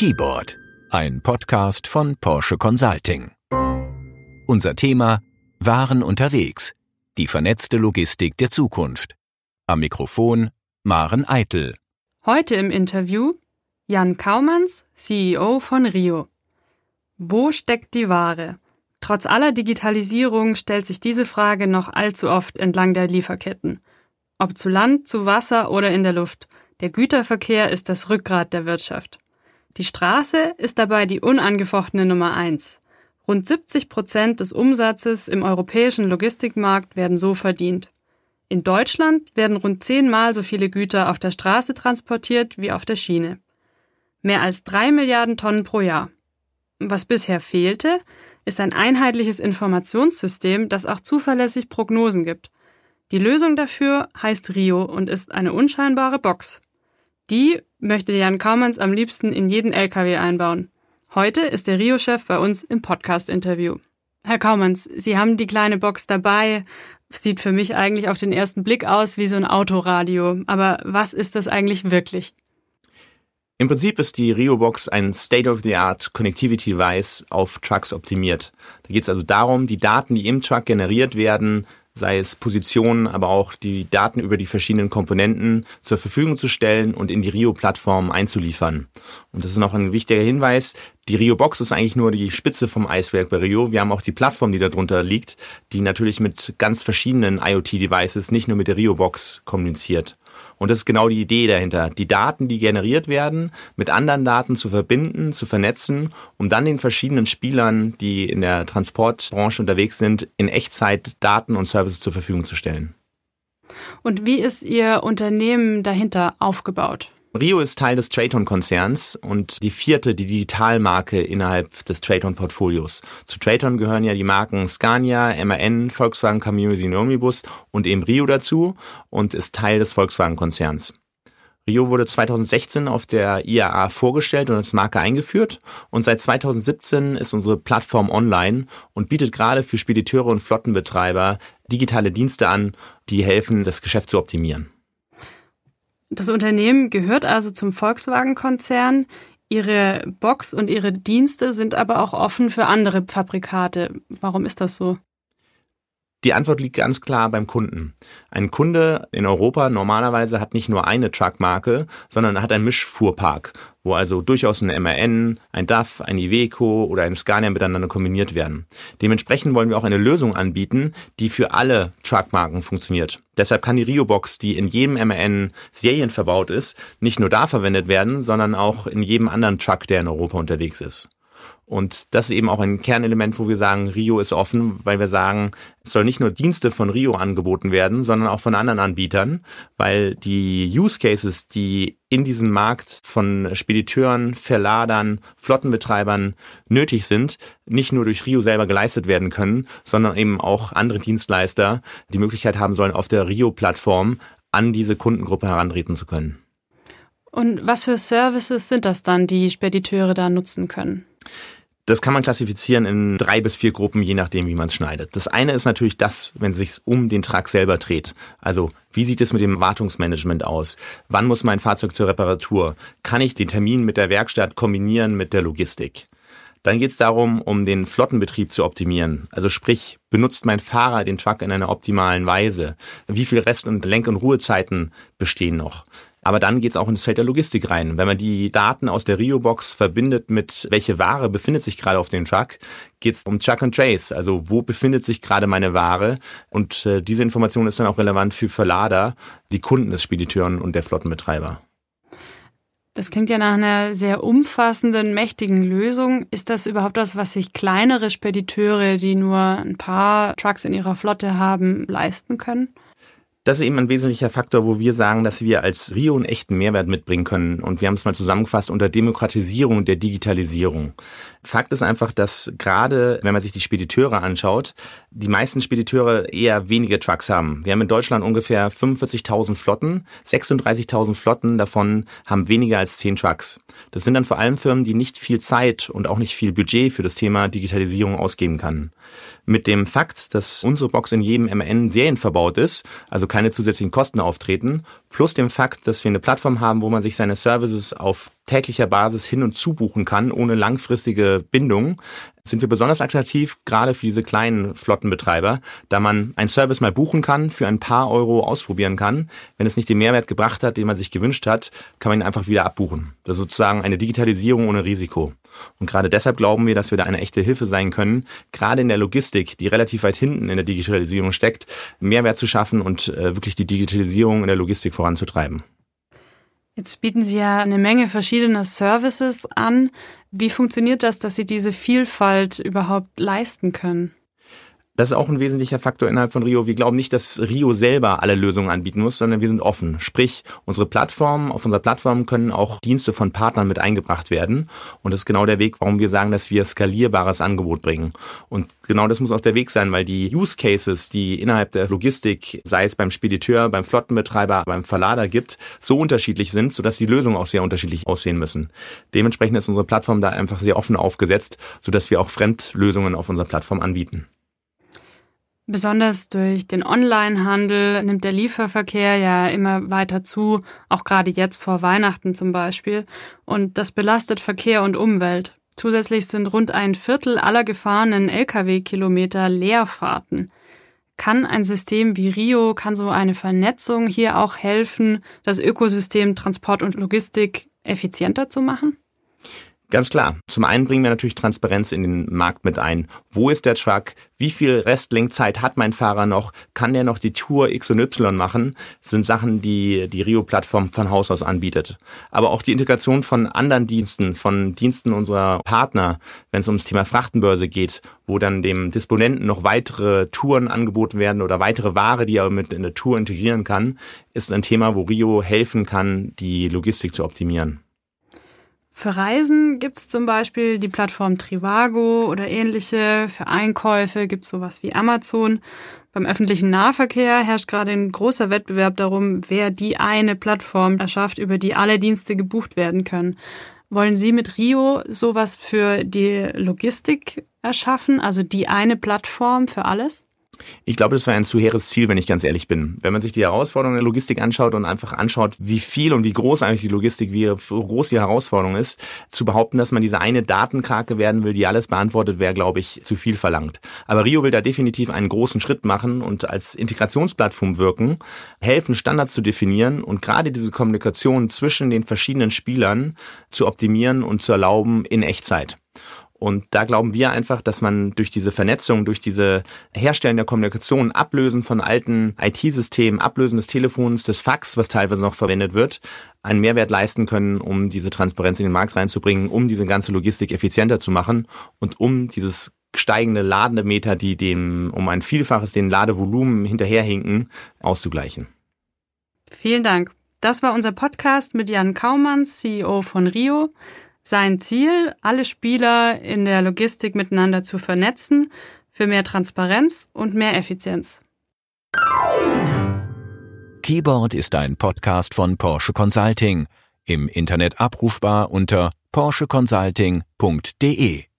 Keyboard, ein Podcast von Porsche Consulting. Unser Thema Waren unterwegs, die vernetzte Logistik der Zukunft. Am Mikrofon Maren Eitel. Heute im Interview Jan Kaumanns, CEO von Rio. Wo steckt die Ware? Trotz aller Digitalisierung stellt sich diese Frage noch allzu oft entlang der Lieferketten. Ob zu Land, zu Wasser oder in der Luft. Der Güterverkehr ist das Rückgrat der Wirtschaft. Die Straße ist dabei die unangefochtene Nummer eins. Rund 70 Prozent des Umsatzes im europäischen Logistikmarkt werden so verdient. In Deutschland werden rund zehnmal so viele Güter auf der Straße transportiert wie auf der Schiene. Mehr als drei Milliarden Tonnen pro Jahr. Was bisher fehlte, ist ein einheitliches Informationssystem, das auch zuverlässig Prognosen gibt. Die Lösung dafür heißt Rio und ist eine unscheinbare Box. Die möchte Jan Kaumanns am liebsten in jeden LKW einbauen. Heute ist der Rio-Chef bei uns im Podcast-Interview. Herr Kaumanns, Sie haben die kleine Box dabei. Sieht für mich eigentlich auf den ersten Blick aus wie so ein Autoradio. Aber was ist das eigentlich wirklich? Im Prinzip ist die Rio-Box ein State-of-the-Art Connectivity Device auf Trucks optimiert. Da geht es also darum, die Daten, die im Truck generiert werden, sei es Positionen, aber auch die Daten über die verschiedenen Komponenten zur Verfügung zu stellen und in die Rio-Plattform einzuliefern. Und das ist noch ein wichtiger Hinweis. Die Rio-Box ist eigentlich nur die Spitze vom Eisberg bei Rio. Wir haben auch die Plattform, die darunter liegt, die natürlich mit ganz verschiedenen IoT-Devices, nicht nur mit der Rio-Box kommuniziert. Und das ist genau die Idee dahinter, die Daten, die generiert werden, mit anderen Daten zu verbinden, zu vernetzen, um dann den verschiedenen Spielern, die in der Transportbranche unterwegs sind, in Echtzeit Daten und Services zur Verfügung zu stellen. Und wie ist Ihr Unternehmen dahinter aufgebaut? Rio ist Teil des Traton-Konzerns und die vierte, die Digitalmarke innerhalb des Traton-Portfolios. Zu Traton gehören ja die Marken Scania, MAN, Volkswagen Community und Omnibus und eben Rio dazu und ist Teil des Volkswagen-Konzerns. Rio wurde 2016 auf der IAA vorgestellt und als Marke eingeführt und seit 2017 ist unsere Plattform online und bietet gerade für Spediteure und Flottenbetreiber digitale Dienste an, die helfen, das Geschäft zu optimieren. Das Unternehmen gehört also zum Volkswagen-Konzern. Ihre Box und ihre Dienste sind aber auch offen für andere Fabrikate. Warum ist das so? Die Antwort liegt ganz klar beim Kunden. Ein Kunde in Europa normalerweise hat nicht nur eine Truckmarke, sondern hat einen Mischfuhrpark, wo also durchaus ein MAN, ein DAF, ein Iveco oder ein Scania miteinander kombiniert werden. Dementsprechend wollen wir auch eine Lösung anbieten, die für alle Truckmarken funktioniert. Deshalb kann die Rio-Box, die in jedem MAN Serien verbaut ist, nicht nur da verwendet werden, sondern auch in jedem anderen Truck, der in Europa unterwegs ist. Und das ist eben auch ein Kernelement, wo wir sagen, Rio ist offen, weil wir sagen, es soll nicht nur Dienste von Rio angeboten werden, sondern auch von anderen Anbietern, weil die Use Cases, die in diesem Markt von Spediteuren, Verladern, Flottenbetreibern nötig sind, nicht nur durch Rio selber geleistet werden können, sondern eben auch andere Dienstleister die Möglichkeit haben sollen, auf der Rio-Plattform an diese Kundengruppe herantreten zu können. Und was für Services sind das dann, die Spediteure da nutzen können? Das kann man klassifizieren in drei bis vier Gruppen, je nachdem, wie man es schneidet. Das eine ist natürlich das, wenn es sich um den Truck selber dreht. Also wie sieht es mit dem Wartungsmanagement aus? Wann muss mein Fahrzeug zur Reparatur? Kann ich den Termin mit der Werkstatt kombinieren mit der Logistik? Dann geht es darum, um den Flottenbetrieb zu optimieren. Also sprich, benutzt mein Fahrer den Truck in einer optimalen Weise? Wie viel Rest- und Lenk- und Ruhezeiten bestehen noch? Aber dann geht es auch ins Feld der Logistik rein. Wenn man die Daten aus der Rio-Box verbindet mit welche Ware befindet sich gerade auf dem Truck, geht es um Truck and Trace. Also wo befindet sich gerade meine Ware? Und äh, diese Information ist dann auch relevant für Verlader, die Kunden des Spediteuren und der Flottenbetreiber. Das klingt ja nach einer sehr umfassenden, mächtigen Lösung. Ist das überhaupt das, was sich kleinere Spediteure, die nur ein paar Trucks in ihrer Flotte haben, leisten können? Das ist eben ein wesentlicher Faktor, wo wir sagen, dass wir als Rio einen echten Mehrwert mitbringen können. Und wir haben es mal zusammengefasst unter Demokratisierung der Digitalisierung. Fakt ist einfach, dass gerade, wenn man sich die Spediteure anschaut, die meisten Spediteure eher wenige Trucks haben. Wir haben in Deutschland ungefähr 45.000 Flotten. 36.000 Flotten davon haben weniger als 10 Trucks. Das sind dann vor allem Firmen, die nicht viel Zeit und auch nicht viel Budget für das Thema Digitalisierung ausgeben kann mit dem Fakt, dass unsere Box in jedem MN Serien verbaut ist, also keine zusätzlichen Kosten auftreten, plus dem Fakt, dass wir eine Plattform haben, wo man sich seine Services auf täglicher Basis hin und zu buchen kann, ohne langfristige Bindung, sind wir besonders attraktiv, gerade für diese kleinen Flottenbetreiber, da man einen Service mal buchen kann, für ein paar Euro ausprobieren kann. Wenn es nicht den Mehrwert gebracht hat, den man sich gewünscht hat, kann man ihn einfach wieder abbuchen. Das ist sozusagen eine Digitalisierung ohne Risiko. Und gerade deshalb glauben wir, dass wir da eine echte Hilfe sein können, gerade in der Logistik, die relativ weit hinten in der Digitalisierung steckt, Mehrwert zu schaffen und äh, wirklich die Digitalisierung in der Logistik voranzutreiben. Jetzt bieten Sie ja eine Menge verschiedener Services an. Wie funktioniert das, dass Sie diese Vielfalt überhaupt leisten können? Das ist auch ein wesentlicher Faktor innerhalb von Rio. Wir glauben nicht, dass Rio selber alle Lösungen anbieten muss, sondern wir sind offen. Sprich, unsere Plattform, auf unserer Plattform können auch Dienste von Partnern mit eingebracht werden. Und das ist genau der Weg, warum wir sagen, dass wir skalierbares Angebot bringen. Und genau das muss auch der Weg sein, weil die Use Cases, die innerhalb der Logistik, sei es beim Spediteur, beim Flottenbetreiber, beim Verlader gibt, so unterschiedlich sind, sodass die Lösungen auch sehr unterschiedlich aussehen müssen. Dementsprechend ist unsere Plattform da einfach sehr offen aufgesetzt, sodass wir auch Fremdlösungen auf unserer Plattform anbieten. Besonders durch den Onlinehandel nimmt der Lieferverkehr ja immer weiter zu, auch gerade jetzt vor Weihnachten zum Beispiel. Und das belastet Verkehr und Umwelt. Zusätzlich sind rund ein Viertel aller gefahrenen Lkw-Kilometer Leerfahrten. Kann ein System wie Rio, kann so eine Vernetzung hier auch helfen, das Ökosystem Transport und Logistik effizienter zu machen? Ganz klar. Zum einen bringen wir natürlich Transparenz in den Markt mit ein. Wo ist der Truck? Wie viel Restlenkzeit hat mein Fahrer noch? Kann der noch die Tour X und Y machen? Das sind Sachen, die die Rio-Plattform von Haus aus anbietet. Aber auch die Integration von anderen Diensten, von Diensten unserer Partner, wenn es ums Thema Frachtenbörse geht, wo dann dem Disponenten noch weitere Touren angeboten werden oder weitere Ware, die er mit in eine Tour integrieren kann, ist ein Thema, wo Rio helfen kann, die Logistik zu optimieren. Für Reisen gibt es zum Beispiel die Plattform Trivago oder ähnliche. Für Einkäufe gibt es sowas wie Amazon. Beim öffentlichen Nahverkehr herrscht gerade ein großer Wettbewerb darum, wer die eine Plattform erschafft, über die alle Dienste gebucht werden können. Wollen Sie mit Rio sowas für die Logistik erschaffen, also die eine Plattform für alles? Ich glaube, das wäre ein zu hehres Ziel, wenn ich ganz ehrlich bin. Wenn man sich die Herausforderungen der Logistik anschaut und einfach anschaut, wie viel und wie groß eigentlich die Logistik, wie groß die Herausforderung ist, zu behaupten, dass man diese eine Datenkrake werden will, die alles beantwortet, wäre, glaube ich, zu viel verlangt. Aber Rio will da definitiv einen großen Schritt machen und als Integrationsplattform wirken, helfen, Standards zu definieren und gerade diese Kommunikation zwischen den verschiedenen Spielern zu optimieren und zu erlauben in Echtzeit. Und da glauben wir einfach, dass man durch diese Vernetzung, durch diese Herstellen der Kommunikation, Ablösen von alten IT-Systemen, Ablösen des Telefons, des Fax, was teilweise noch verwendet wird, einen Mehrwert leisten können, um diese Transparenz in den Markt reinzubringen, um diese ganze Logistik effizienter zu machen und um dieses steigende Lademeter, die dem um ein Vielfaches den Ladevolumen hinterherhinken, auszugleichen. Vielen Dank. Das war unser Podcast mit Jan Kaumanns, CEO von Rio. Sein Ziel, alle Spieler in der Logistik miteinander zu vernetzen, für mehr Transparenz und mehr Effizienz. Keyboard ist ein Podcast von Porsche Consulting, im Internet abrufbar unter porscheconsulting.de.